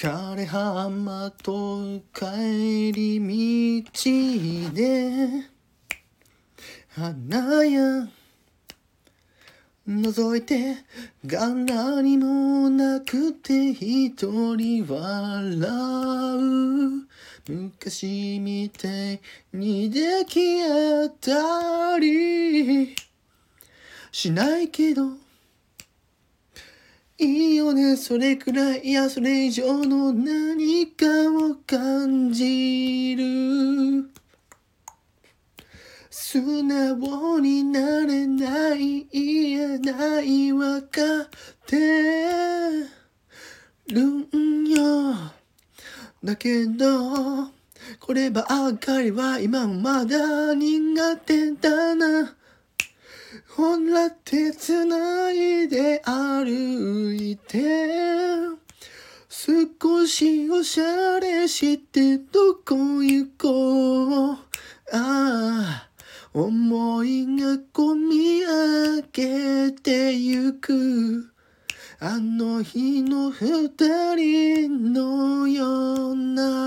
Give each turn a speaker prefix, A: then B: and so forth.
A: 枯れ葉と帰り道で花や覗いてが何もなくて一人笑う。昔みたいにでき合ったり。しないけどいいよね。それくらい。いやそれ以上の何かを感じる。素直になれない言えないわかって。るんよ。だけどこればっかりは今もまだ苦手だな。ほら手つないで歩て少しおしゃれしてどこ行こう？ああ思いがこみ上げてゆく。あの日の二人のような